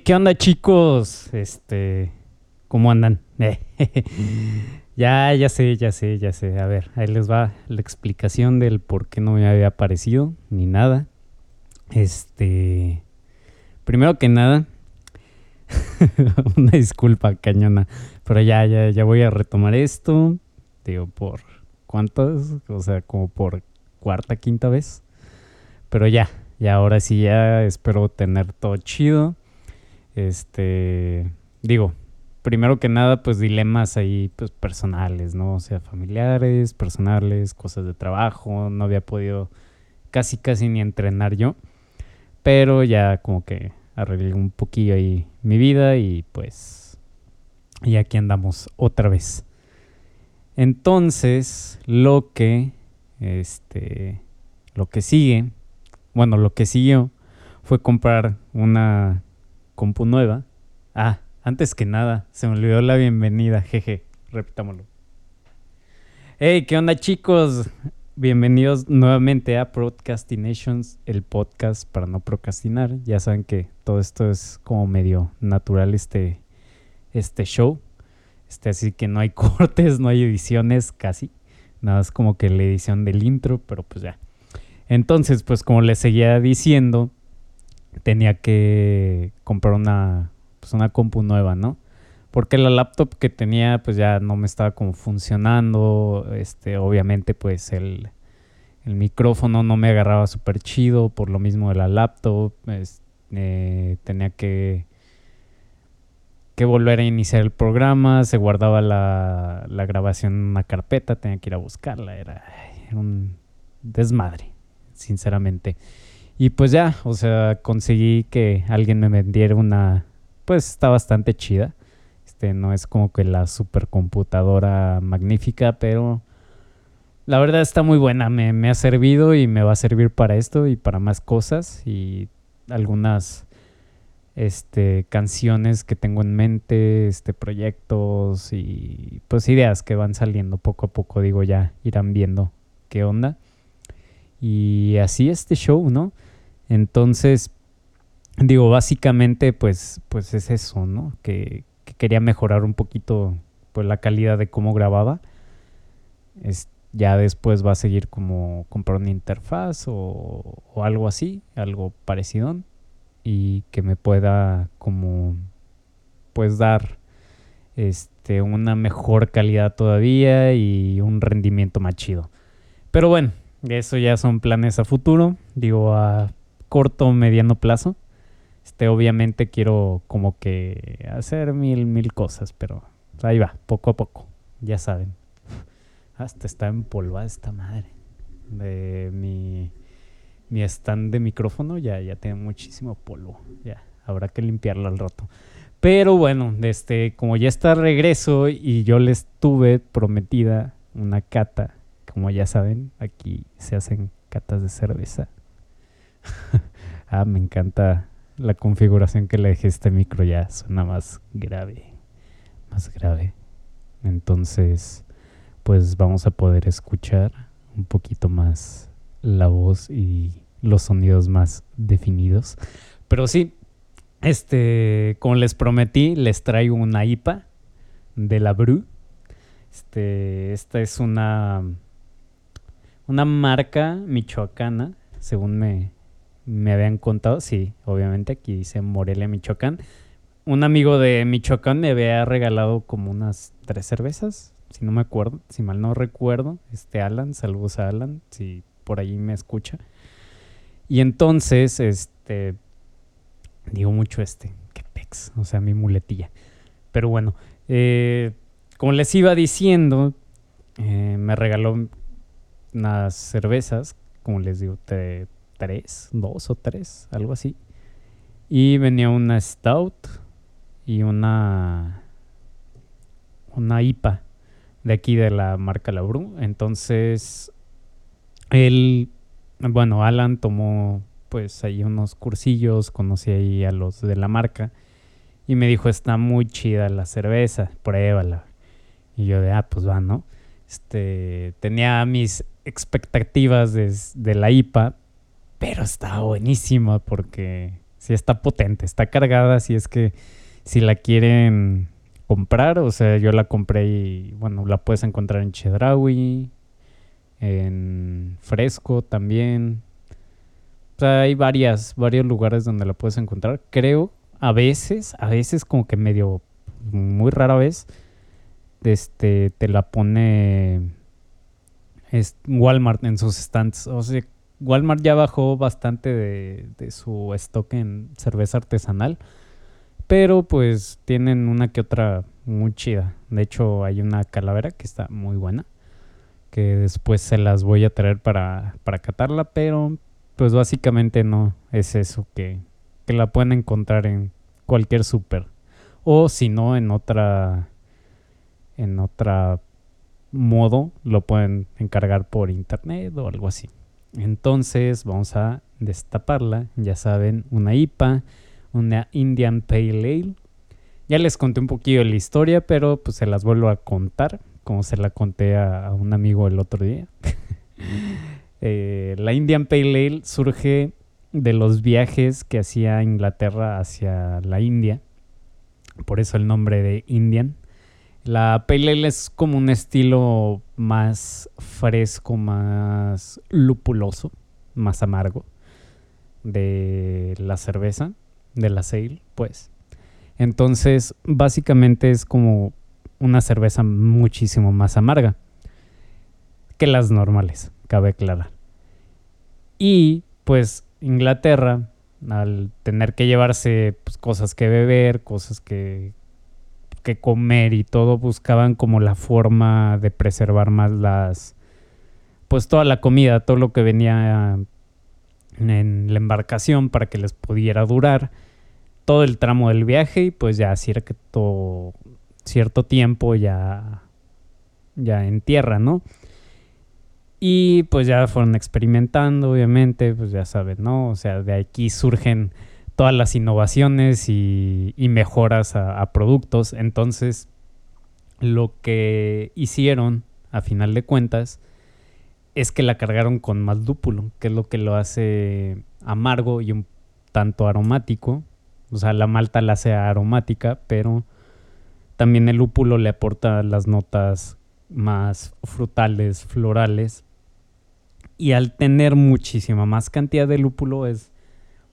¿qué onda chicos? Este, ¿cómo andan? ya, ya sé, ya sé, ya sé. A ver, ahí les va la explicación del por qué no me había aparecido ni nada. Este, primero que nada, una disculpa cañona, pero ya, ya, ya voy a retomar esto. Digo, por cuántas, o sea, como por cuarta, quinta vez. Pero ya, ya ahora sí ya espero tener todo chido. Este, digo, primero que nada, pues dilemas ahí pues personales, ¿no? O sea, familiares, personales, cosas de trabajo, no había podido casi casi ni entrenar yo, pero ya como que arreglé un poquillo ahí mi vida y pues y aquí andamos otra vez. Entonces, lo que este lo que sigue, bueno, lo que siguió fue comprar una compu nueva. Ah, antes que nada, se me olvidó la bienvenida, jeje, repitámoslo. Hey, ¿qué onda chicos? Bienvenidos nuevamente a Procrastinations, el podcast para no procrastinar. Ya saben que todo esto es como medio natural este, este show. Este, así que no hay cortes, no hay ediciones casi. Nada es como que la edición del intro, pero pues ya. Entonces, pues como les seguía diciendo, tenía que comprar una, pues una compu nueva, ¿no? Porque la laptop que tenía pues ya no me estaba como funcionando, este, obviamente pues el, el micrófono no me agarraba súper chido por lo mismo de la laptop, eh, tenía que, que volver a iniciar el programa, se guardaba la, la grabación en una carpeta, tenía que ir a buscarla, era un desmadre, sinceramente. Y pues ya, o sea, conseguí que alguien me vendiera una pues está bastante chida. Este no es como que la supercomputadora magnífica, pero la verdad está muy buena. Me, ha servido y me va a servir para esto y para más cosas y algunas este, canciones que tengo en mente, este, proyectos y pues ideas que van saliendo poco a poco, digo, ya irán viendo qué onda. Y así este show, ¿no? Entonces, digo, básicamente, pues, pues es eso, ¿no? Que, quería mejorar un poquito pues, la calidad de cómo grababa. Es, ya después va a seguir como comprar una interfaz o, o algo así, algo parecido. Y que me pueda como pues dar este una mejor calidad todavía y un rendimiento más chido. Pero bueno, eso ya son planes a futuro, digo a corto mediano plazo. Este, obviamente quiero como que hacer mil, mil cosas, pero ahí va, poco a poco, ya saben. Hasta está empolvada esta madre. De mi, mi stand de micrófono ya, ya tiene muchísimo polvo. Ya, habrá que limpiarlo al rato. Pero bueno, este, como ya está regreso y yo les tuve prometida una cata, como ya saben, aquí se hacen catas de cerveza. ah, me encanta la configuración que le dejé este micro ya suena más grave, más grave. Entonces, pues vamos a poder escuchar un poquito más la voz y los sonidos más definidos. Pero sí, este, como les prometí, les traigo una IPA de la Bru. Este, esta es una una marca michoacana, según me, me habían contado, sí, obviamente aquí dice Morelia, Michoacán. Un amigo de Michoacán me había regalado como unas tres cervezas, si no me acuerdo, si mal no recuerdo. Este Alan, saludos a Alan, si por ahí me escucha. Y entonces, este, digo mucho este, que pex, o sea, mi muletilla. Pero bueno, eh, como les iba diciendo, eh, me regaló unas cervezas, como les digo, tres, dos o tres, algo así. Y venía una Stout y una una IPA de aquí de la marca Labru. Entonces, él, bueno, Alan tomó pues ahí unos cursillos, conocí ahí a los de la marca y me dijo, está muy chida la cerveza, pruébala. Y yo de, ah, pues va, ¿no? Este, tenía mis expectativas de, de la IPA, pero estaba buenísima porque sí está potente, está cargada, si es que si la quieren comprar, o sea, yo la compré y bueno, la puedes encontrar en Chedraui, en Fresco también. O sea, hay varias, varios lugares donde la puedes encontrar. Creo, a veces, a veces como que medio, muy rara vez, este, te la pone Walmart en sus stands. O sea, Walmart ya bajó bastante de, de su stock en cerveza artesanal. Pero pues tienen una que otra muy chida. De hecho, hay una calavera que está muy buena. Que después se las voy a traer para, para catarla. Pero pues básicamente no es eso que, que la pueden encontrar en cualquier súper. O si no, en otra. En otra modo lo pueden encargar por internet o algo así. Entonces vamos a destaparla. Ya saben, una IPA una Indian Pale Ale. Ya les conté un poquillo la historia, pero pues se las vuelvo a contar, como se la conté a, un amigo el otro día. Eh, la Indian Pale Ale surge de los viajes que hacía Inglaterra hacia la India, por eso el nombre de Indian. La Pale Ale es como un estilo más fresco, más lupuloso, más amargo de la cerveza de la sale, pues. Entonces, básicamente es como una cerveza muchísimo más amarga que las normales, cabe aclarar. Y pues Inglaterra, al tener que llevarse pues, cosas que beber, cosas que, que comer y todo, buscaban como la forma de preservar más las, pues toda la comida, todo lo que venía en la embarcación para que les pudiera durar todo el tramo del viaje y pues ya cierto, cierto tiempo ya, ya en tierra, ¿no? Y pues ya fueron experimentando, obviamente, pues ya saben, ¿no? O sea, de aquí surgen todas las innovaciones y, mejoras a, a, productos. Entonces, lo que hicieron, a final de cuentas, es que la cargaron con más lúpulo, que es lo que lo hace amargo y un tanto aromático. O sea, la malta la hace aromática, pero también el lúpulo le aporta las notas más frutales, florales. Y al tener muchísima más cantidad de lúpulo es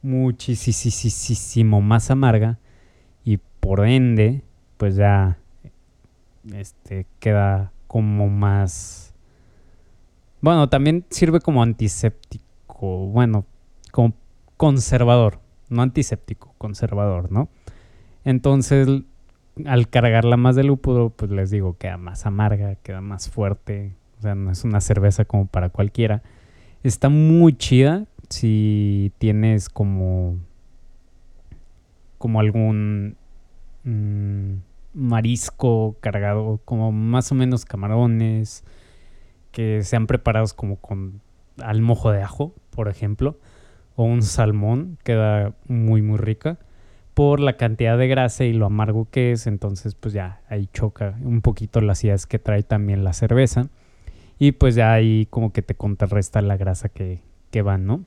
muchísimo más amarga y por ende pues ya este queda como más bueno también sirve como antiséptico bueno como conservador no antiséptico, conservador, ¿no? Entonces, al cargarla más de lúpulo, pues les digo, queda más amarga, queda más fuerte, o sea, no es una cerveza como para cualquiera. Está muy chida si tienes como como algún mm, marisco cargado, como más o menos camarones que sean preparados como con al mojo de ajo, por ejemplo o un salmón, queda muy muy rica por la cantidad de grasa y lo amargo que es, entonces pues ya ahí choca un poquito las acidez que trae también la cerveza y pues ya ahí como que te contrarresta la grasa que, que va, ¿no?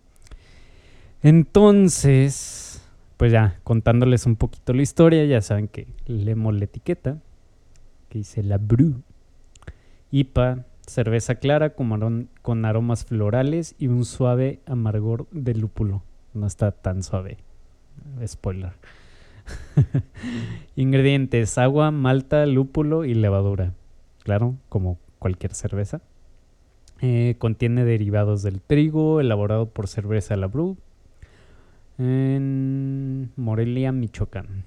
Entonces, pues ya contándoles un poquito la historia, ya saben que leemos la etiqueta que dice la Bru IPA cerveza clara con, aromas florales y un suave amargor de lúpulo. No está tan suave. Spoiler. Ingredientes: agua, malta, lúpulo y levadura. Claro, como cualquier cerveza. Eh, contiene derivados del trigo, elaborado por Cerveza La Bru en Morelia, Michoacán.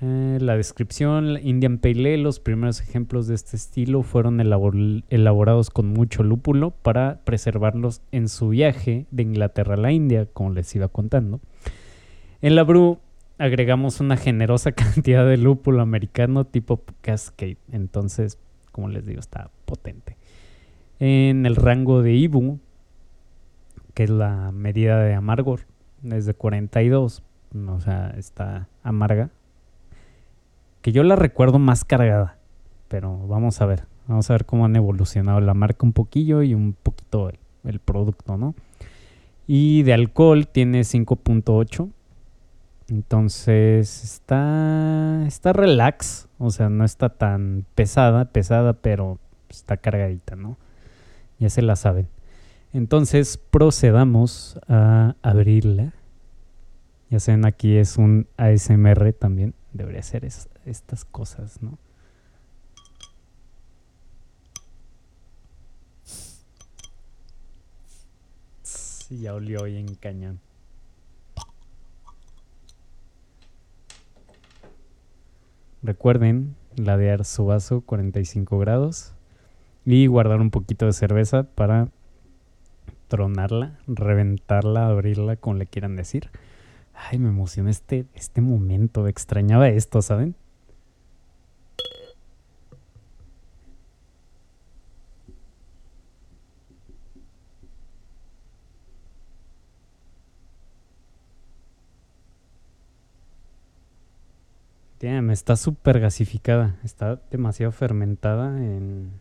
Eh, la descripción, Indian Pale Ale, los primeros ejemplos de este estilo fueron elaborados con mucho lúpulo para preservarlos en su viaje de Inglaterra a la India, como les iba contando. En la brew agregamos una generosa cantidad de lúpulo americano tipo Cascade, entonces, como les digo, está potente. En el rango de Ibu, que es la medida de amargor, es de 42, o sea, está amarga que yo la recuerdo más cargada. Pero vamos a ver, vamos a ver cómo han evolucionado la marca un poquillo y un poquito el, producto, ¿no? Y de alcohol tiene 5.8. Entonces está, está relax. O sea, no está tan pesada, pesada, pero está cargadita, ¿no? Ya se la saben. Entonces procedamos a abrirla. Ya saben, aquí es un ASMR también. Debería ser estas cosas, ¿no? Sí, ya olió en cañón. Recuerden ladear su vaso 45 grados y guardar un poquito de cerveza para tronarla, reventarla, abrirla, como le quieran decir. Ay, me emociona este, este momento, extrañaba esto, ¿saben? me está súper gasificada. Está demasiado fermentada en,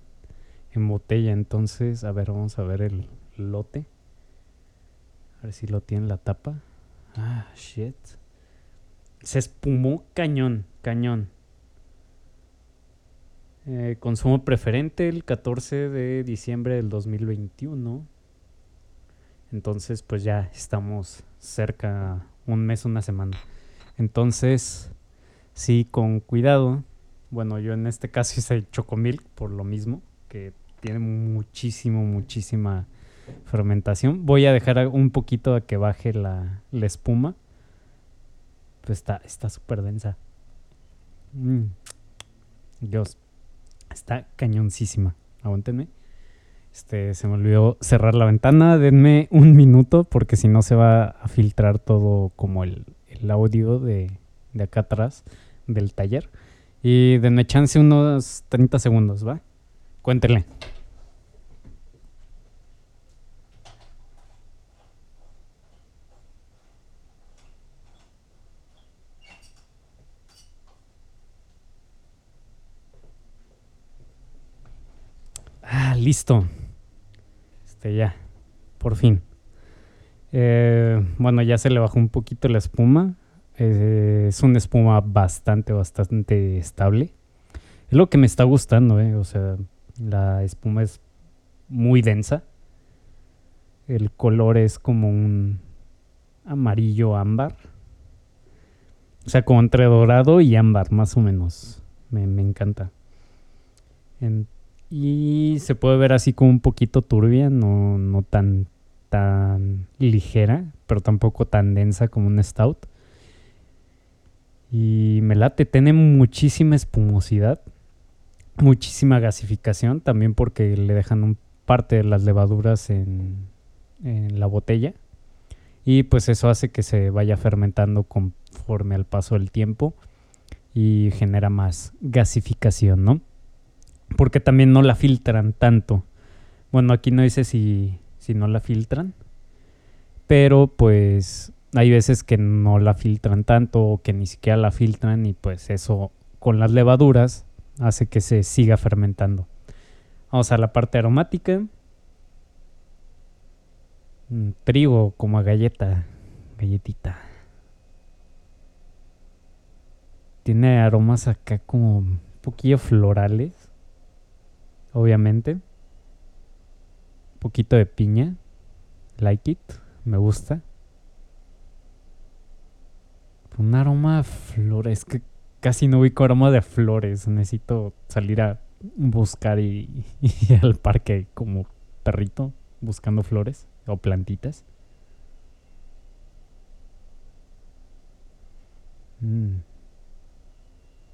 en botella. Entonces, a ver, vamos a ver el lote. A ver si lo tiene la tapa. Ah, shit. Se espumó cañón, cañón. Eh, consumo preferente el 14 de diciembre del 2021. Entonces, pues ya estamos cerca, un mes, una semana. Entonces, sí, con cuidado. Bueno, yo en este caso hice chocomilk por lo mismo, que tiene muchísimo, muchísima fermentación. Voy a dejar un poquito a que baje la, espuma. Pues está súper densa. Mm. Dios, está cañoncísima. Aguántenme. Este, se me olvidó cerrar la ventana. Denme un minuto porque si no se va a filtrar todo como el, audio de, de acá atrás del taller. Y denme chance unos 30 segundos, ¿va? Cuéntele. Ah, listo. Este ya, por fin. Eh, bueno, ya se le bajó un poquito la espuma. Eh, es una espuma bastante, bastante estable. Es lo que me está gustando, ¿eh? O sea, la espuma es muy densa. El color es como un amarillo ámbar. O sea, como entre dorado y ámbar, más o menos. Me, encanta. Y se puede ver así como un poquito turbia, no, no tan, tan ligera, pero tampoco tan densa como un stout. Y me late, tiene muchísima espumosidad, muchísima gasificación, también porque le dejan un parte de las levaduras en, en la botella. Y pues eso hace que se vaya fermentando conforme al paso del tiempo y genera más gasificación, ¿no? Porque también no la filtran tanto. Bueno, aquí no dice si, si no la filtran, pero pues hay veces que no la filtran tanto o que ni siquiera la filtran y pues eso con las levaduras hace que se siga fermentando. Vamos a la parte aromática. Mm, trigo como a galleta, galletita. Tiene aromas acá como un poquillo florales, obviamente. Un poquito de piña, like it, me gusta. Un aroma a flores. que casi no ubico aroma de flores. Necesito salir a buscar y, al parque como perrito buscando flores o plantitas. Mm.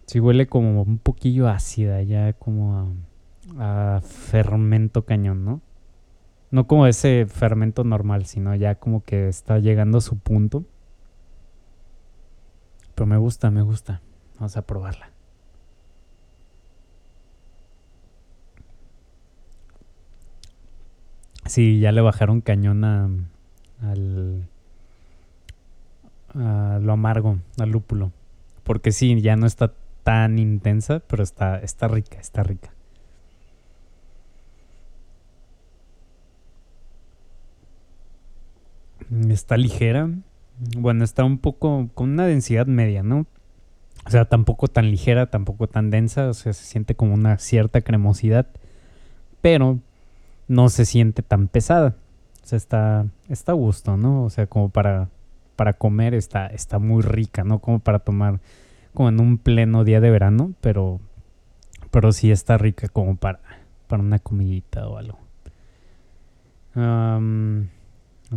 Sí huele como un poquillo ácida, ya como a, a, fermento cañón, ¿no? No como ese fermento normal, sino ya como que está llegando a su punto. Pero me gusta, me gusta. Vamos a probarla. Sí, ya le bajaron cañón a, al, a lo amargo, al lúpulo. Porque sí, ya no está tan intensa, pero está, está rica, está rica. Está ligera. Bueno, está un poco con una densidad media, ¿no? O sea, tampoco tan ligera, tampoco tan densa. O sea, se siente como una cierta cremosidad. Pero no se siente tan pesada. O sea, está, está a gusto, ¿no? O sea, como para, para comer está, está muy rica, ¿no? Como para tomar como en un pleno día de verano, pero, pero sí está rica como para, para una comidita o algo.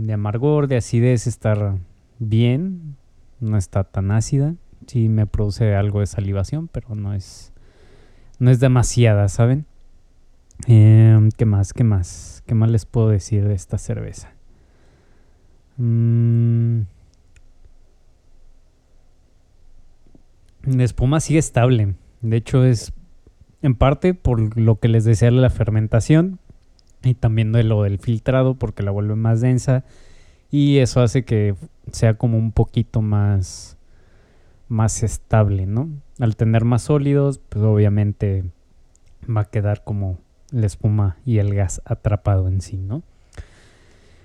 De amargor, de acidez está bien, no está tan ácida. Sí me produce algo de salivación, pero no es, no es demasiada, ¿saben? Em, ¿Qué más? ¿Qué más? ¿Qué más les puedo decir de esta cerveza? Mm. La espuma sigue estable. De hecho, es en parte por lo que les decía la fermentación y también de lo del filtrado porque la vuelve más densa y eso hace que sea como un poquito más más estable, ¿no? Al tener más sólidos, pues obviamente va a quedar como la espuma y el gas atrapado en sí, ¿no?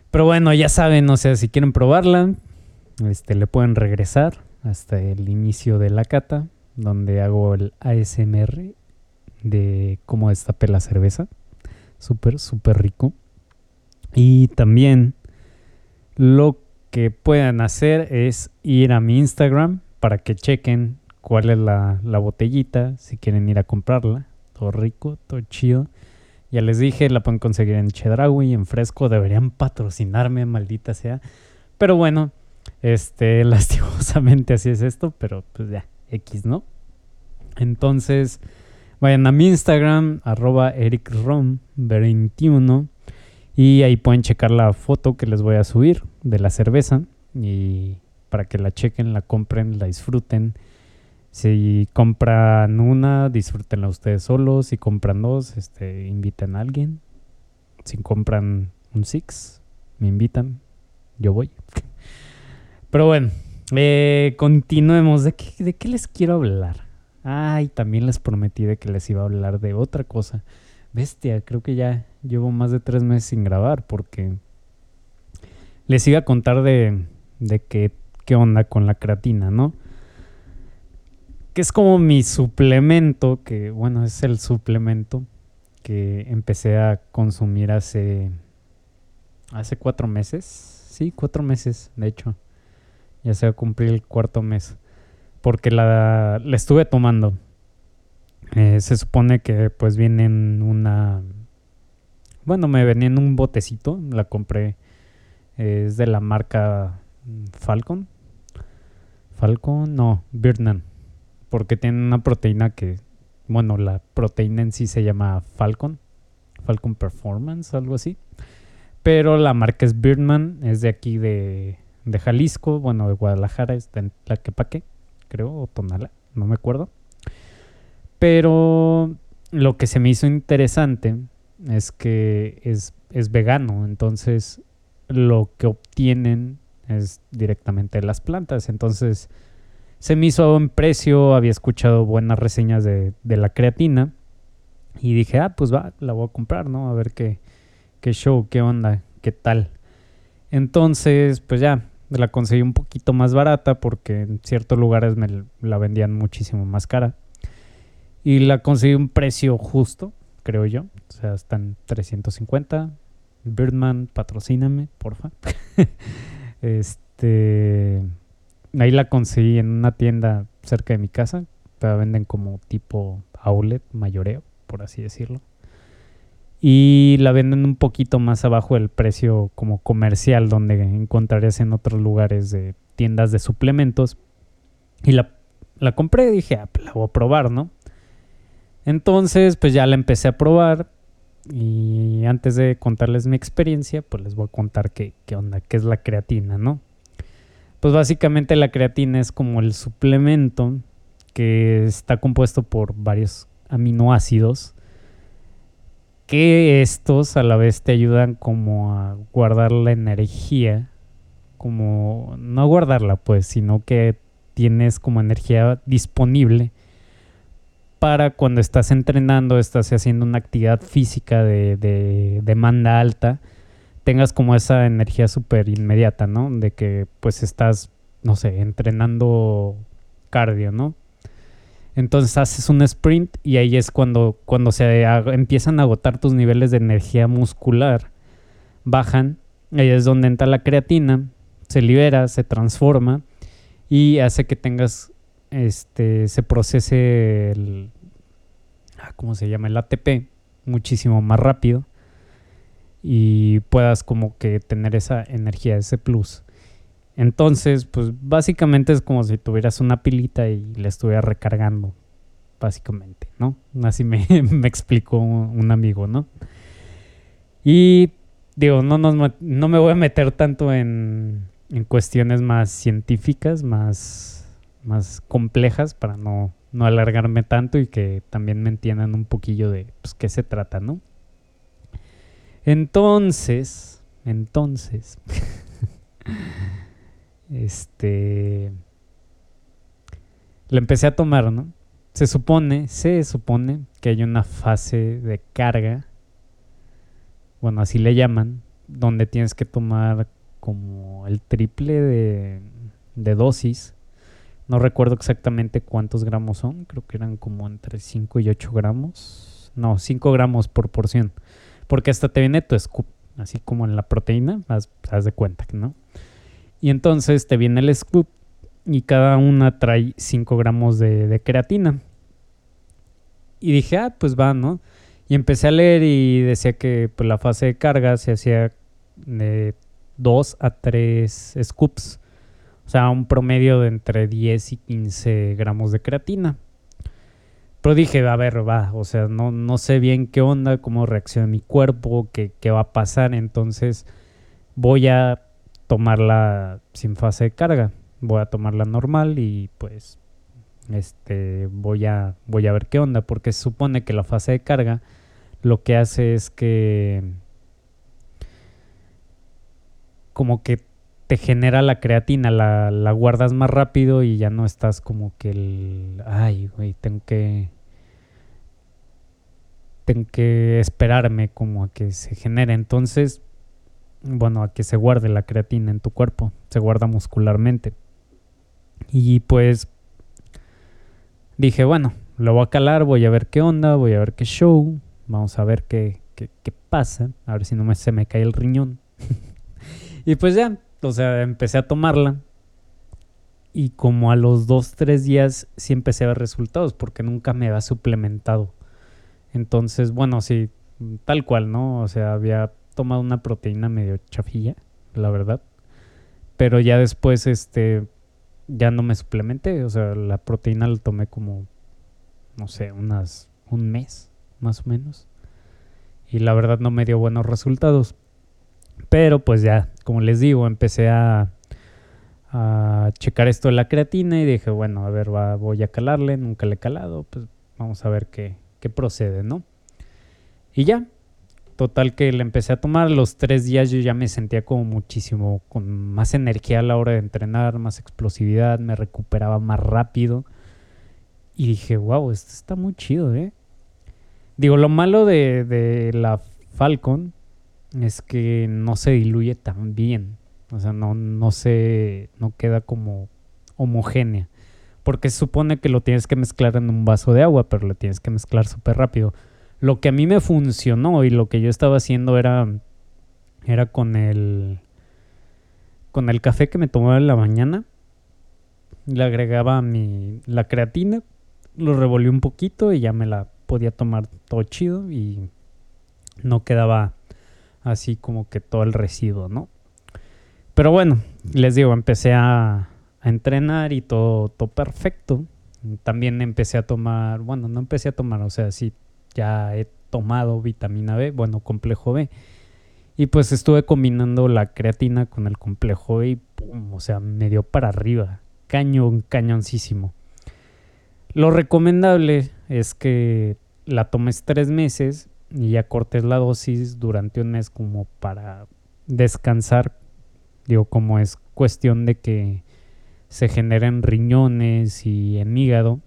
Pero bueno, ya saben, o sea, si quieren probarla, este, le pueden regresar hasta el inicio de la cata, donde hago el ASMR de cómo destapé la cerveza. Súper, súper rico. Y también lo que puedan hacer es ir a mi Instagram para que chequen cuál es la, la botellita, si quieren ir a comprarla. Todo rico, todo chido. Ya les dije, la pueden conseguir en Chedraui, en Fresco. Deberían patrocinarme, maldita sea. Pero bueno, este, lastimosamente así es esto, pero pues ya, X, ¿no? Entonces, vayan a mi Instagram, arroba ericrom21. Y ahí pueden checar la foto que les voy a subir de la cerveza. Y para que la chequen, la compren, la disfruten. Si compran una, disfrútenla ustedes solos. Si compran dos, este, inviten a alguien. Si compran un six, me invitan. Yo voy. Pero bueno, eh, continuemos. ¿De qué, ¿De qué les quiero hablar? Ay, también les prometí de que les iba a hablar de otra cosa. Bestia, creo que ya llevo más de tres meses sin grabar porque les iba a contar de, de qué, qué onda con la creatina, ¿no? que es como mi suplemento, que bueno, es el suplemento que empecé a consumir hace, hace cuatro meses. Sí, cuatro meses, de hecho. Ya se va a cumplir el cuarto mes. Porque la, estuve tomando. Eh, se supone que pues viene en una... Bueno, me venía en un botecito. La compré. es de la marca Falcon. Falcon, no, Birdman porque tiene una proteína que, bueno, la proteína en sí se llama Falcon, Falcon Performance, algo así. Pero la marca es Birdman, es de aquí de, de Jalisco, bueno, de Guadalajara, es de Tlaquepaque, creo, o Tonala, no me acuerdo. Pero lo que se me hizo interesante es que es, es vegano, entonces lo que obtienen es directamente de las plantas, entonces se me hizo a buen precio, había escuchado buenas reseñas de, la creatina y dije, ah, pues va, la voy a comprar, ¿no? A ver qué, qué show, qué onda, qué tal. Entonces, pues ya, la conseguí un poquito más barata porque en ciertos lugares me la vendían muchísimo más cara. Y la conseguí un precio justo, creo yo. O sea, están 350. Birdman, patrocíname, porfa. este ahí la conseguí en una tienda cerca de mi casa. La venden como tipo outlet, mayoreo, por así decirlo. Y la venden un poquito más abajo del precio como comercial, donde encontrarías en otros lugares de tiendas de suplementos. Y la, la compré y dije, ah, pues la voy a probar, ¿no? Entonces, pues ya la empecé a probar. Y antes de contarles mi experiencia, pues les voy a contar qué, qué onda, qué es la creatina, ¿no? Pues básicamente la creatina es como el suplemento que está compuesto por varios aminoácidos que estos a la vez te ayudan como a guardar la energía, como no guardarla pues, sino que tienes como energía disponible para cuando estás entrenando, estás haciendo una actividad física de, de demanda alta, tengas como esa energía súper inmediata, ¿no? De que pues estás, no sé, entrenando cardio, ¿no? Entonces haces un sprint y ahí es cuando, cuando se empiezan a agotar tus niveles de energía muscular, bajan, ahí es donde entra la creatina, se libera, se transforma y hace que tengas, este, se procese el, ah, ¿cómo se llama? El ATP muchísimo más rápido y puedas como que tener esa energía, ese plus. Entonces, pues básicamente es como si tuvieras una pilita y la estuvieras recargando, básicamente, ¿no? Así me, me explicó un amigo, ¿no? Y digo, no, no, no me voy a meter tanto en, en cuestiones más científicas, más, más complejas, para no, no alargarme tanto y que también me entiendan un poquillo de pues, qué se trata, ¿no? Entonces, entonces, este, le empecé a tomar, ¿no? Se supone, se supone que hay una fase de carga, bueno, así le llaman, donde tienes que tomar como el triple de, de dosis. No recuerdo exactamente cuántos gramos son, creo que eran como entre 5 y 8 gramos. No, 5 gramos por porción. Porque hasta te viene tu scoop, así como en la proteína, haz, haz de cuenta, ¿no? Y entonces te viene el scoop y cada una trae 5 gramos de, creatina. Y dije, ah, pues va, ¿no? Y empecé a leer y decía que pues, la fase de carga se hacía de 2 a 3 scoops. O sea, un promedio de entre 10 y 15 gramos de creatina. Pero dije, a ver, va, o sea, no, no sé bien qué onda, cómo reacciona mi cuerpo, qué, qué va a pasar. Entonces voy a tomarla sin fase de carga. Voy a tomarla normal y pues este voy a voy a ver qué onda porque se supone que la fase de carga lo que hace es que como que te genera la creatina, la, la guardas más rápido y ya no estás como que el ay, güey, tengo que tengo que esperarme como a que se genere. Entonces, bueno, a que se guarde la creatina en tu cuerpo, se guarda muscularmente. Y pues dije, bueno, lo voy a calar, voy a ver qué onda, voy a ver qué show, vamos a ver qué, qué, pasa, a ver si no me, se me cae el riñón. y pues ya, o sea, empecé a tomarla. Y como a los dos, tres días sí empecé a ver resultados porque nunca me había suplementado. Entonces, bueno, sí, tal cual, ¿no? O sea, había tomado una proteína medio chafilla, la verdad. Pero ya después, este, ya no me suplementé. O sea, la proteína la tomé como, no sé, unas, un mes, más o menos. Y la verdad no me dio buenos resultados. Pero pues ya, como les digo, empecé a, a checar esto de la creatina y dije, bueno, a ver, voy a calarle, nunca le he calado, pues vamos a ver qué, qué procede, ¿no? Y ya, Total que le empecé a tomar, los tres días yo ya me sentía como muchísimo, con más energía a la hora de entrenar, más explosividad, me recuperaba más rápido. Y dije, wow, esto está muy chido, ¿eh? Digo, lo malo de, de la Falcon es que no se diluye tan bien. O sea, no, no se, no queda como homogénea. Porque se supone que lo tienes que mezclar en un vaso de agua, pero lo tienes que mezclar súper rápido. Lo que a mí me funcionó y lo que yo estaba haciendo era, era con el, con el café que me tomaba en la mañana. Le agregaba mi, la creatina, lo revolví un poquito y ya me la podía tomar todo chido y no quedaba así como que todo el residuo, ¿no? Pero bueno, les digo, empecé a, a entrenar y todo, todo perfecto. También empecé a tomar, bueno, no empecé a tomar, o sea, sí ya he tomado vitamina B, bueno, complejo B. Y pues estuve combinando la creatina con el complejo B y pum, o sea, me dio para arriba. Cañón, cañoncísimo. Lo recomendable es que la tomes tres meses y ya cortes la dosis durante un mes como para descansar. Digo, como es cuestión de que se generen riñones y en hígado.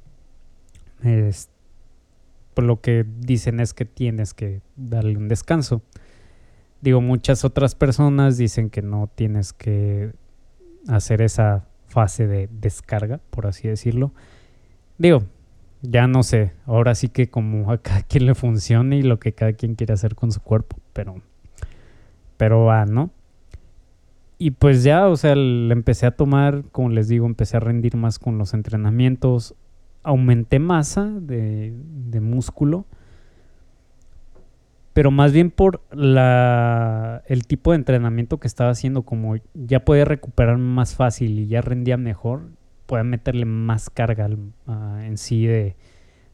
Por lo que dicen es que tienes que darle un descanso. Digo, muchas otras personas dicen que no tienes que hacer esa fase de descarga, por así decirlo. Digo, ya no sé, ahora sí que como a cada quien le funcione y lo que cada quien quiere hacer con su cuerpo, pero, pero va, ¿no? Y pues ya, o sea, le empecé a tomar, como les digo, empecé a rendir más con los entrenamientos, aumenté masa de, de músculo, pero más bien por la, el tipo de entrenamiento que estaba haciendo, como ya podía recuperar más fácil y ya rendía mejor, podía meterle más carga en sí de,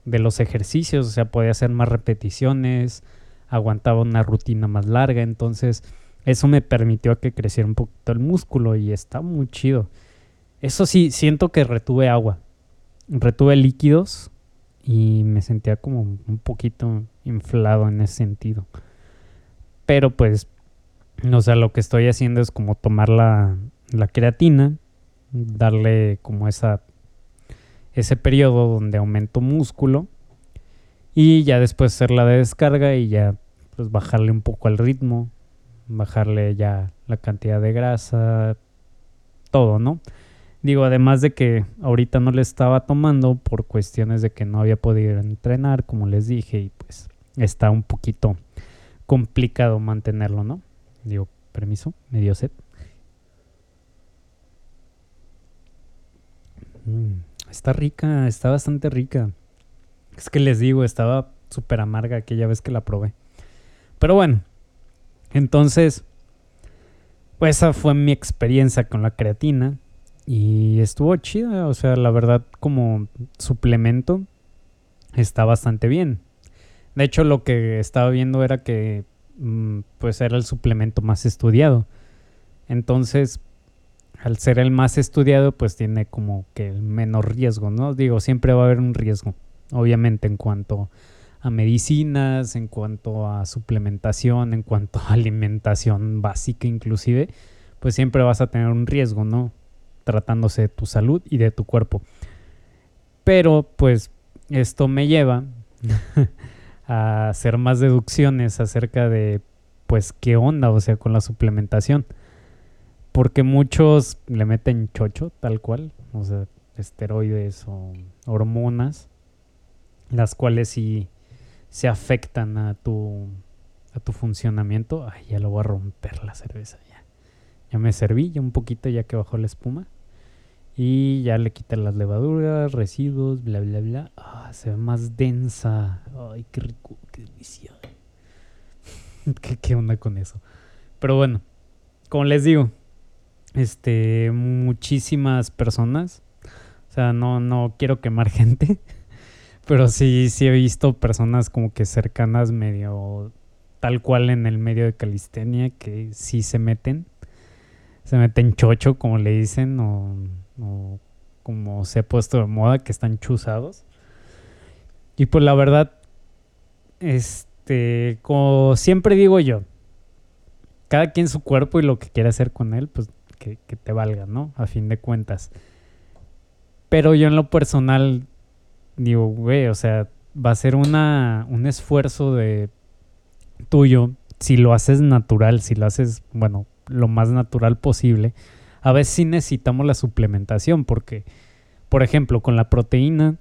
de, los ejercicios, o sea, podía hacer más repeticiones, aguantaba una rutina más larga, entonces eso me permitió que creciera un poquito el músculo y está muy chido. Eso sí, siento que retuve agua, retuve líquidos y me sentía como un poquito inflado en ese sentido. Pero pues, o sea, lo que estoy haciendo es como tomar la, la creatina, darle como esa ese periodo donde aumento músculo y ya después hacer la de descarga y ya pues bajarle un poco al ritmo, bajarle ya la cantidad de grasa, todo, ¿no? Digo, además de que ahorita no le estaba tomando por cuestiones de que no había podido entrenar, como les dije, y pues está un poquito complicado mantenerlo, ¿no? Digo, permiso, me dio sed. Mm, está rica, está bastante rica. Es que les digo, estaba súper amarga aquella vez que la probé. Pero bueno, entonces, pues esa fue mi experiencia con la creatina. Y estuvo chida, o sea, la verdad como suplemento está bastante bien. De hecho, lo que estaba viendo era que mm, pues era el suplemento más estudiado. Entonces, al ser el más estudiado, pues tiene como que el menor riesgo, ¿no? Digo, siempre va a haber un riesgo, obviamente, en cuanto a medicinas, en cuanto a suplementación, en cuanto a alimentación básica inclusive, pues siempre vas a tener un riesgo, ¿no? Tratándose de tu salud y de tu cuerpo. Pero pues esto me lleva a hacer más deducciones acerca de pues qué onda, o sea, con la suplementación. Porque muchos le meten chocho, tal cual, o sea, esteroides o hormonas, las cuales sí se afectan a tu, a tu funcionamiento. Ay, ya lo voy a romper la cerveza ya. Me serví ya un poquito ya que bajó la espuma. Y ya le quité las levaduras, residuos, bla, bla, bla. Ah, se ve más densa. Ay, qué rico, qué delicia. ¿Qué, ¿Qué onda con eso? Pero bueno, como les digo, este, muchísimas personas. O sea, no, no quiero quemar gente. Pero sí, sí he visto personas como que cercanas medio tal cual en el medio de calistenia que sí se meten. Se meten chocho, como le dicen, o, como se ha puesto de moda, que están chuzados. Y pues la verdad, este, como siempre digo yo, cada quien su cuerpo y lo que quiere hacer con él, pues que, que te valga, ¿no? A fin de cuentas. Pero yo en lo personal digo, güey, o sea, va a ser una, un esfuerzo de tuyo si lo haces natural, si lo haces, bueno, lo más natural posible. A veces sí necesitamos la suplementación porque, por ejemplo, con la proteína,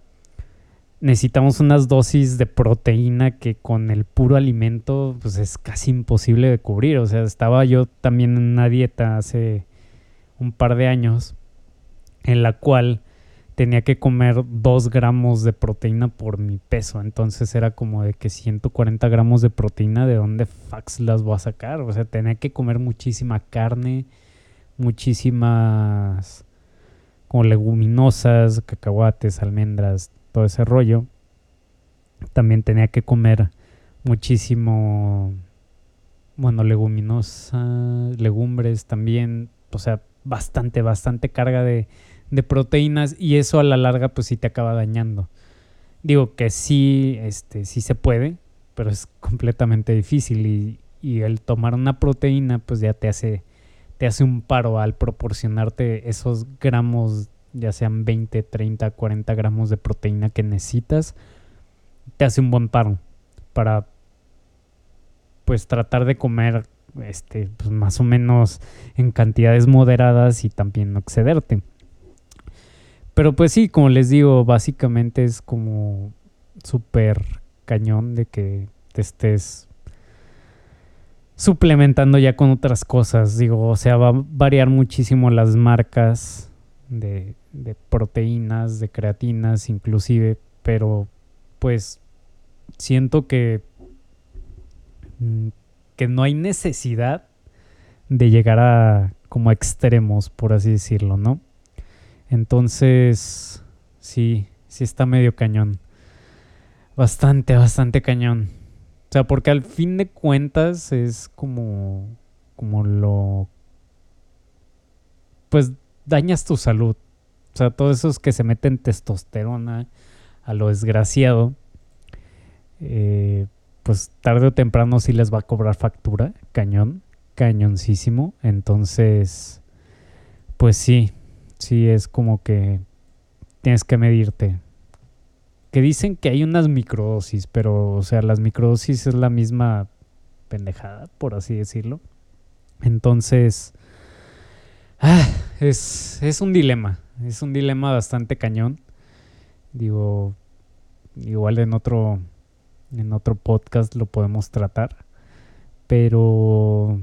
necesitamos unas dosis de proteína que con el puro alimento pues es casi imposible de cubrir. O sea, estaba yo también en una dieta hace un par de años en la cual tenía que comer 2 gramos de proteína por mi peso. Entonces era como de que 140 gramos de proteína, ¿de dónde fax las voy a sacar? O sea, tenía que comer muchísima carne, muchísimas como leguminosas, cacahuates, almendras, todo ese rollo. También tenía que comer muchísimo, bueno, leguminosas, legumbres también, o sea, bastante, bastante carga de de proteínas y eso a la larga pues sí te acaba dañando. Digo que sí, este, sí se puede, pero es completamente difícil y, y, el tomar una proteína pues ya te hace, te hace un paro al proporcionarte esos gramos, ya sean 20, 30, 40 gramos de proteína que necesitas, te hace un buen paro para pues tratar de comer este, pues más o menos en cantidades moderadas y también no excederte. Pero pues sí, como les digo, básicamente es como súper cañón de que te estés suplementando ya con otras cosas. Digo, o sea, va a variar muchísimo las marcas de, de proteínas, de creatinas inclusive, pero pues siento que, mm, que no hay necesidad de llegar a como extremos, por así decirlo, ¿no? Entonces, sí, sí está medio cañón. Bastante, bastante cañón. O sea, porque al fin de cuentas es como, como lo... Pues dañas tu salud. O sea, todos esos que se meten testosterona a lo desgraciado, eh, pues tarde o temprano sí les va a cobrar factura, cañón, cañoncísimo. Entonces, pues sí, sí es como que tienes que medirte. Que dicen que hay unas microdosis, pero, o sea, las microdosis es la misma pendejada, por así decirlo. Entonces, ah, es, es un dilema, es un dilema bastante cañón. Digo, igual en otro, en otro podcast lo podemos tratar. Pero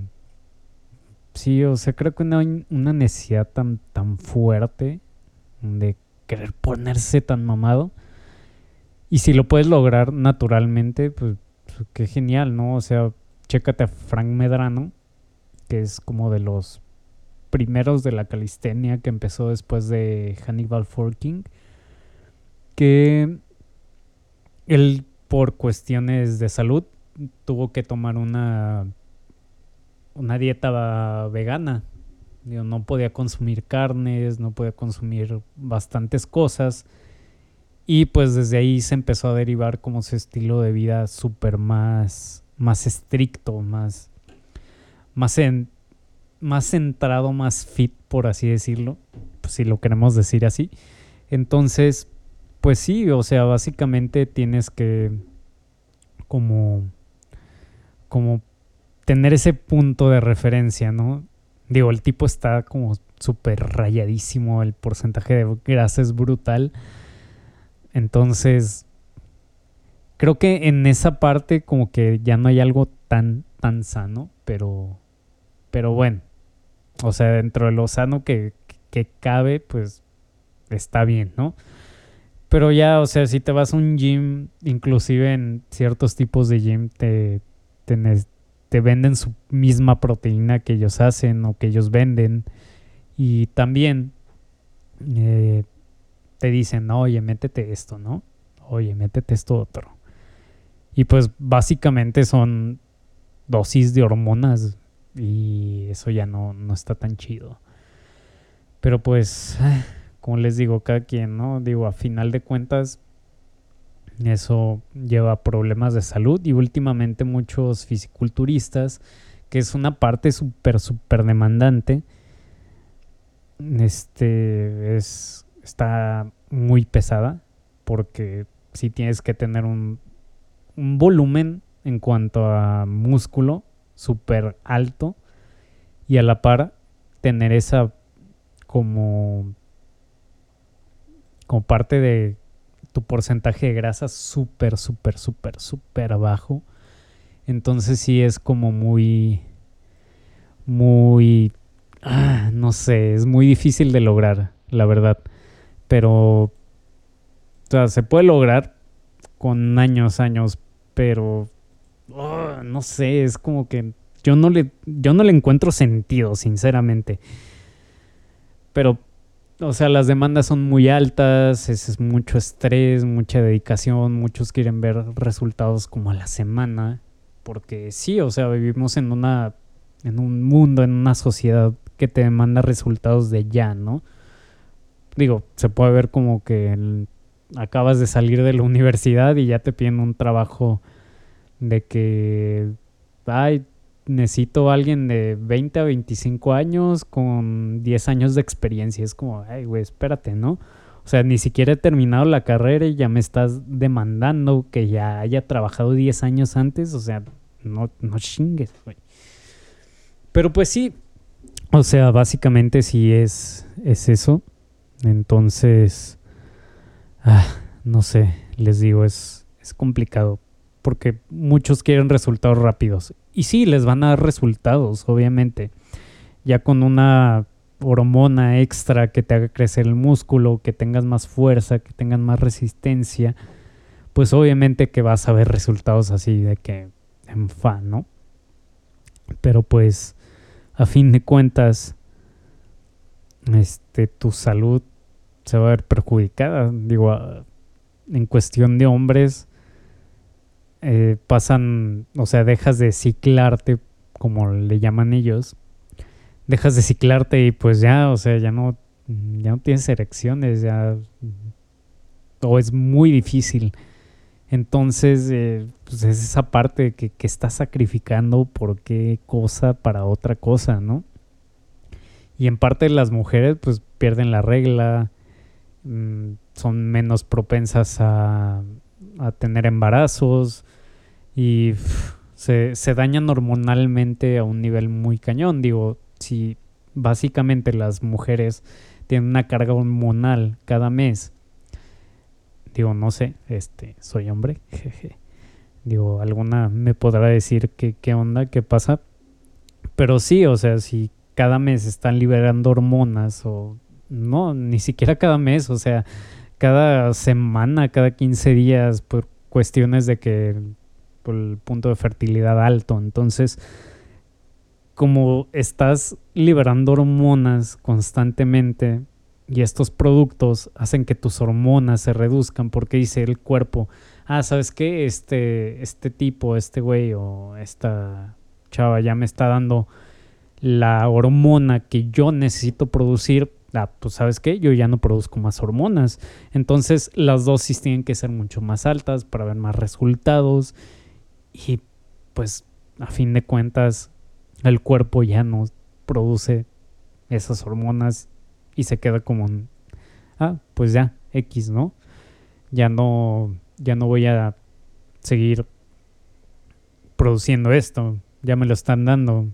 sí, o sea, creo que hay una necesidad tan, tan fuerte de querer ponerse tan mamado. Y si lo puedes lograr naturalmente, pues, pues qué genial, ¿no? O sea, chécate a Frank Medrano, que es como de los primeros de la calistenia que empezó después de Hannibal Forking, que él por cuestiones de salud tuvo que tomar una una dieta vegana. no podía consumir carnes, no podía consumir bastantes cosas. Y pues desde ahí se empezó a derivar como su estilo de vida súper más, más estricto, más, más, en, más centrado, más fit, por así decirlo, pues si lo queremos decir así. Entonces, pues sí, o sea, básicamente tienes que como, como tener ese punto de referencia, ¿no? Digo, el tipo está como súper rayadísimo, el porcentaje de grasa es brutal. Entonces, creo que en esa parte como que ya no hay algo tan, tan sano, pero, pero bueno, o sea, dentro de lo sano que, que cabe, pues está bien, ¿no? Pero ya, o sea, si te vas a un gym, inclusive en ciertos tipos de gym, te, te, te venden su misma proteína que ellos hacen o que ellos venden. Y también eh, te dicen, oye, métete esto, ¿no? Oye, métete esto otro. Y pues básicamente son dosis de hormonas y eso ya no, no está tan chido. Pero pues, como les digo, cada quien, ¿no? Digo, a final de cuentas, eso lleva a problemas de salud y últimamente muchos fisiculturistas, que es una parte súper, súper demandante, este, es, está muy pesada porque si tienes que tener un, un volumen en cuanto a músculo súper alto y a la par tener esa como como parte de tu porcentaje de grasa súper, súper, súper, súper bajo. Entonces sí es como muy, muy, ah, no sé, es muy difícil de lograr, la verdad. Pero, o sea, se puede lograr con años, años, pero, ah, no sé, es como que yo no le, yo no le encuentro sentido, sinceramente. Pero o sea, las demandas son muy altas, es, mucho estrés, mucha dedicación, muchos quieren ver resultados como a la semana, porque sí, o sea, vivimos en una en un mundo, en una sociedad que te demanda resultados de ya, ¿no? Digo, se puede ver como que acabas de salir de la universidad y ya te piden un trabajo de que ay, necesito a alguien de 20 a 25 años con 10 años de experiencia. Es como, ay, güey, espérate, ¿no? O sea, ni siquiera he terminado la carrera y ya me estás demandando que ya haya trabajado 10 años antes. O sea, no, no chingues, güey. Pero pues sí, o sea, básicamente sí es, es eso. Entonces, ah, no sé, les digo, es, es complicado porque muchos quieren resultados rápidos. Y sí, les van a dar resultados, obviamente. Ya con una hormona extra que te haga crecer el músculo, que tengas más fuerza, que tengas más resistencia, pues obviamente que vas a ver resultados así de que en fan, ¿no? Pero pues a fin de cuentas este tu salud se va a ver perjudicada, digo, en cuestión de hombres eh, pasan, o sea, dejas de ciclarte, como le llaman ellos, dejas de ciclarte y pues ya, o sea, ya no, ya no tienes erecciones, ya, o es muy difícil. Entonces, eh, pues es esa parte que, que estás sacrificando por qué cosa para otra cosa, ¿no? Y en parte las mujeres pues pierden la regla, mm, son menos propensas a, a tener embarazos y se, se, dañan hormonalmente a un nivel muy cañón. Digo, si básicamente las mujeres tienen una carga hormonal cada mes, digo, no sé, este, soy hombre, jeje. Digo, alguna me podrá decir qué, qué onda, qué pasa. Pero sí, o sea, si cada mes están liberando hormonas o no, ni siquiera cada mes, o sea, cada semana, cada 15 días por cuestiones de que por el punto de fertilidad alto. Entonces, como estás liberando hormonas constantemente y estos productos hacen que tus hormonas se reduzcan porque dice el cuerpo, ah, ¿sabes qué? Este, este tipo, este güey o esta chava ya me está dando la hormona que yo necesito producir ah, pues sabes qué, yo ya no produzco más hormonas. Entonces las dosis tienen que ser mucho más altas para ver más resultados. Y pues a fin de cuentas el cuerpo ya no produce esas hormonas y se queda como, ah, pues ya, X, ¿no? Ya no, ya no voy a seguir produciendo esto, ya me lo están dando.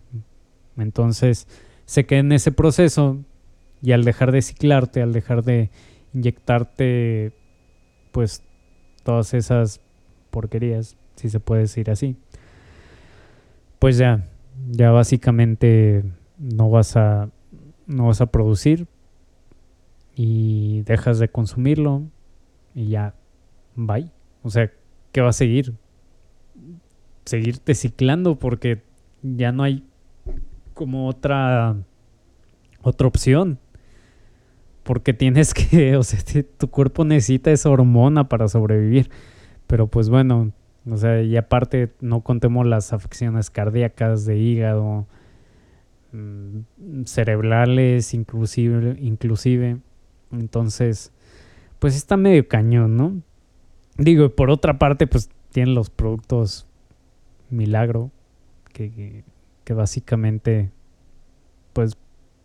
Entonces se queda en ese proceso y al dejar de ciclarte, al dejar de inyectarte, pues todas esas porquerías, si se puede decir así, pues ya, ya básicamente no vas a, no vas a producir y dejas de consumirlo y ya, bye. O sea, ¿qué va a seguir? Seguirte ciclando porque ya no hay como otra otra opción porque tienes que, o sea, tu cuerpo necesita esa hormona para sobrevivir. Pero pues bueno, o sea, y aparte no contemos las afecciones cardíacas de hígado, mm, cerebrales inclusive, inclusive. Entonces, pues está medio cañón, ¿no? Digo, por otra parte, pues tienen los productos milagro, que, que básicamente, pues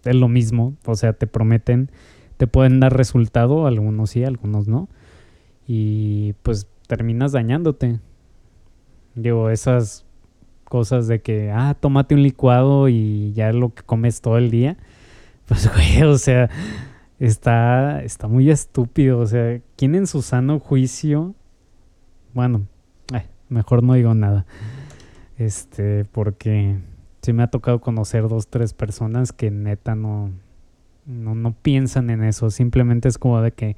es lo mismo, o sea, te prometen te pueden dar resultado, algunos sí, algunos no. Y pues terminas dañándote. Digo, esas cosas de que, ah, tómate un licuado y ya es lo que comes todo el día. Pues, güey, o sea, está, está muy estúpido. O sea, ¿quién en su sano juicio? Bueno, eh, mejor no digo nada. Este, porque sí me ha tocado conocer dos, tres personas que neta no, no, no piensan en eso, simplemente es como de que,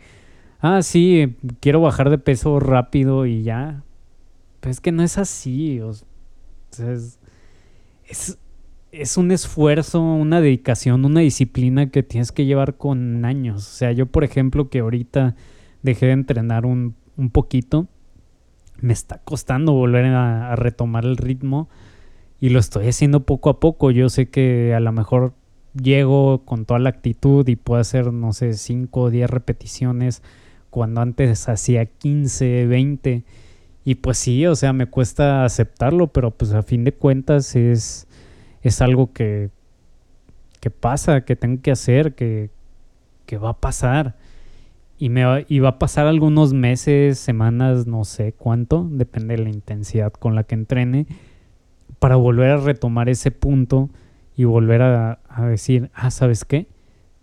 ah, sí, quiero bajar de peso rápido y ya. Pero es que no es así, o sea, es, es, un esfuerzo, una dedicación, una disciplina que tienes que llevar con años. O sea, yo por ejemplo que ahorita dejé de entrenar un, un poquito, me está costando volver a, a, retomar el ritmo y lo estoy haciendo poco a poco. Yo sé que a lo mejor llego con toda la actitud y puedo hacer, no sé, 5 o 10 repeticiones cuando antes hacía 15, 20. Y pues sí, o sea, me cuesta aceptarlo, pero pues a fin de cuentas es, es algo que, que pasa, que tengo que hacer, que, que va a pasar. Y, me va, y va a pasar algunos meses, semanas, no sé cuánto, depende de la intensidad con la que entrene, para volver a retomar ese punto y volver a, decir, ah, ¿sabes qué?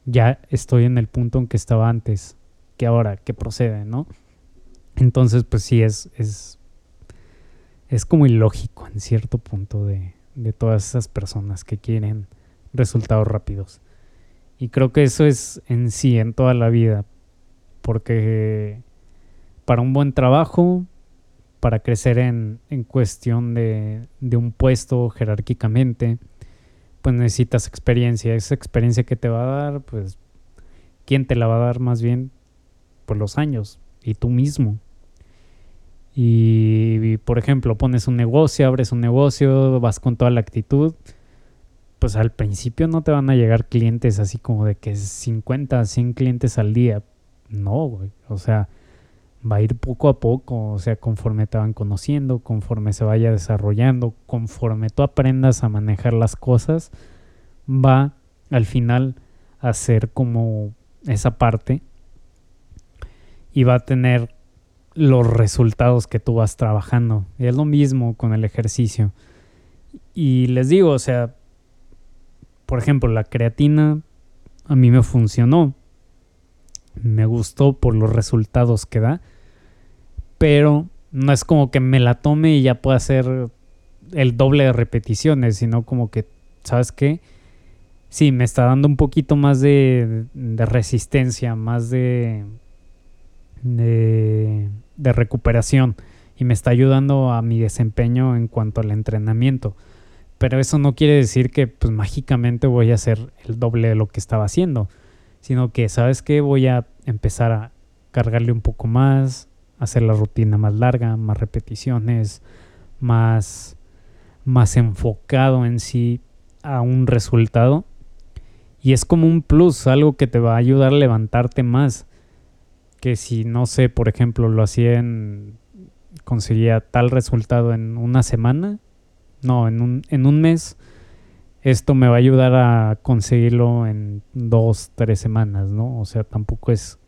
Ya estoy en el punto en que estaba antes, que ahora, que procede, ¿no? Entonces, pues sí, es, es, es como ilógico en cierto punto de, de todas esas personas que quieren resultados rápidos. Y creo que eso es en sí, en toda la vida, porque para un buen trabajo, para crecer en, en cuestión de, de, un puesto jerárquicamente, pues necesitas experiencia. Esa experiencia que te va a dar, pues, ¿quién te la va a dar más bien? Por los años y tú mismo. Y, por ejemplo, pones un negocio, abres un negocio, vas con toda la actitud, pues al principio no te van a llegar clientes así como de que 50, 100 clientes al día. No, güey. O sea, va a ir poco a poco, o sea, conforme te van conociendo, conforme se vaya desarrollando, conforme tú aprendas a manejar las cosas, va al final a ser como esa parte y va a tener los resultados que tú vas trabajando. Y es lo mismo con el ejercicio. Y les digo, o sea, por ejemplo, la creatina a mí me funcionó. Me gustó por los resultados que da. Pero no es como que me la tome y ya pueda hacer el doble de repeticiones, sino como que, ¿sabes qué? Sí, me está dando un poquito más de, de resistencia, más de, de de recuperación y me está ayudando a mi desempeño en cuanto al entrenamiento. Pero eso no quiere decir que pues mágicamente voy a hacer el doble de lo que estaba haciendo, sino que sabes que voy a empezar a cargarle un poco más, hacer la rutina más larga, más repeticiones, más más enfocado en sí a un resultado. Y es como un plus, algo que te va a ayudar a levantarte más que si no sé, por ejemplo, lo hacía en conseguía tal resultado en una semana, no, en un, en un mes, esto me va a ayudar a conseguirlo en dos, tres semanas, ¿no? O sea, tampoco es,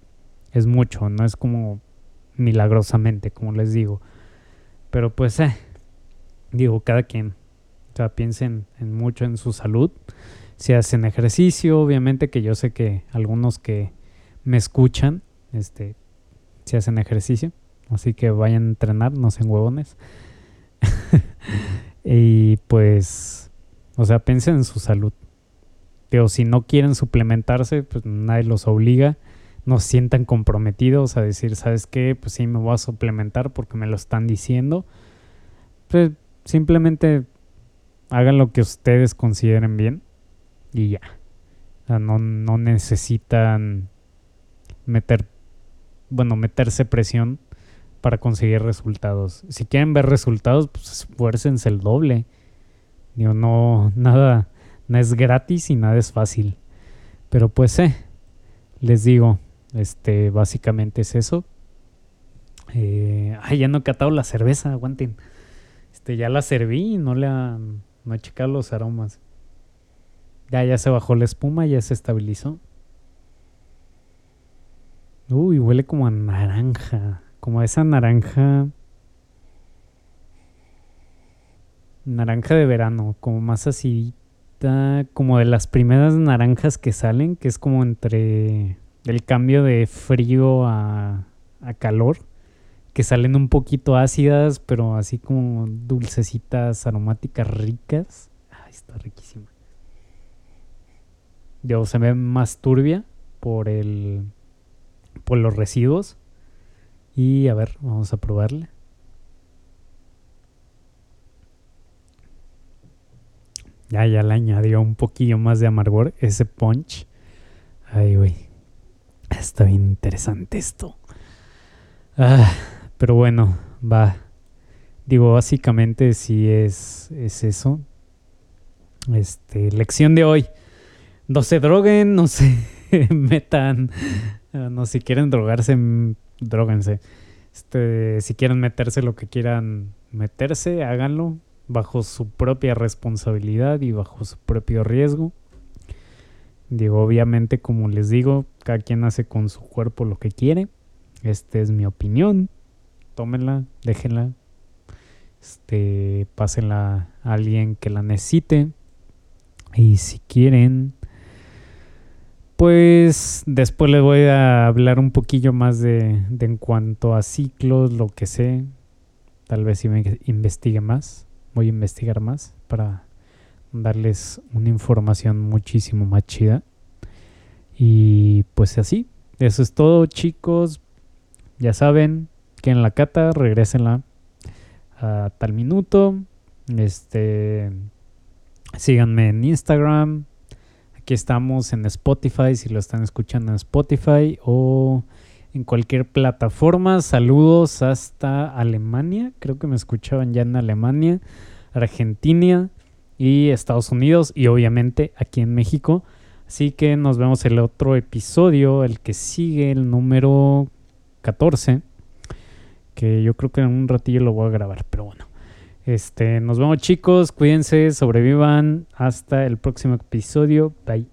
es mucho, no es como milagrosamente, como les digo. Pero pues, eh, digo, cada quien, o sea, piensen en mucho en su salud. Si hacen ejercicio, obviamente que yo sé que algunos que me escuchan, este, si hacen ejercicio. Así que vayan a entrenar, no sean huevones. y pues, o sea, piensen en su salud. Pero si no quieren suplementarse, pues nadie los obliga. No sientan comprometidos a decir, ¿sabes qué? Pues sí, me voy a suplementar porque me lo están diciendo. Pues simplemente hagan lo que ustedes consideren bien y ya. O sea, no, no necesitan meter bueno, meterse presión para conseguir resultados. Si quieren ver resultados, pues esfuércense el doble. Digo, no, nada, no es gratis y nada es fácil. Pero pues, eh, les digo, este, básicamente es eso. Eh, ay, ya no he catado la cerveza, aguanten. Este, ya la serví y no le han, no he checado los aromas. Ya, ya se bajó la espuma, ya se estabilizó. Uy, huele como a naranja. Como a esa naranja. Naranja de verano. Como más acidita. Como de las primeras naranjas que salen. Que es como entre el cambio de frío a, a calor. Que salen un poquito ácidas. Pero así como dulcecitas, aromáticas, ricas. Ay, está riquísima. Yo se ve más turbia por el por los residuos. Y a ver, vamos a probarle. Ya, ya le añadió un poquillo más de amargor ese punch. Ay, güey. Está bien interesante esto. Ah, pero bueno, va. Digo, básicamente si es, es eso. Este, lección de hoy. No se droguen, no se metan no, si quieren drogarse, mm, droguense. Este, si quieren meterse lo que quieran meterse, háganlo bajo su propia responsabilidad y bajo su propio riesgo. Digo, obviamente, como les digo, cada quien hace con su cuerpo lo que quiere. Esta es mi opinión. Tómenla, déjenla. Este, pásenla a alguien que la necesite. Y si quieren, pues después les voy a hablar un poquillo más de, en cuanto a ciclos, lo que sé. Tal vez si me investigue más. Voy a investigar más para darles una información muchísimo más chida. Y pues así, eso es todo chicos. Ya saben que en la cata regresenla a tal minuto. Este síganme en Instagram. Aquí estamos en Spotify si lo están escuchando en Spotify o en cualquier plataforma. Saludos hasta Alemania. Creo que me escuchaban ya en Alemania, Argentina y Estados Unidos y obviamente aquí en México. Así que nos vemos el otro episodio, el que sigue, el número 14. Que yo creo que en un ratillo lo voy a grabar. Este, nos vemos chicos, cuídense, sobrevivan. Hasta el próximo episodio. Bye.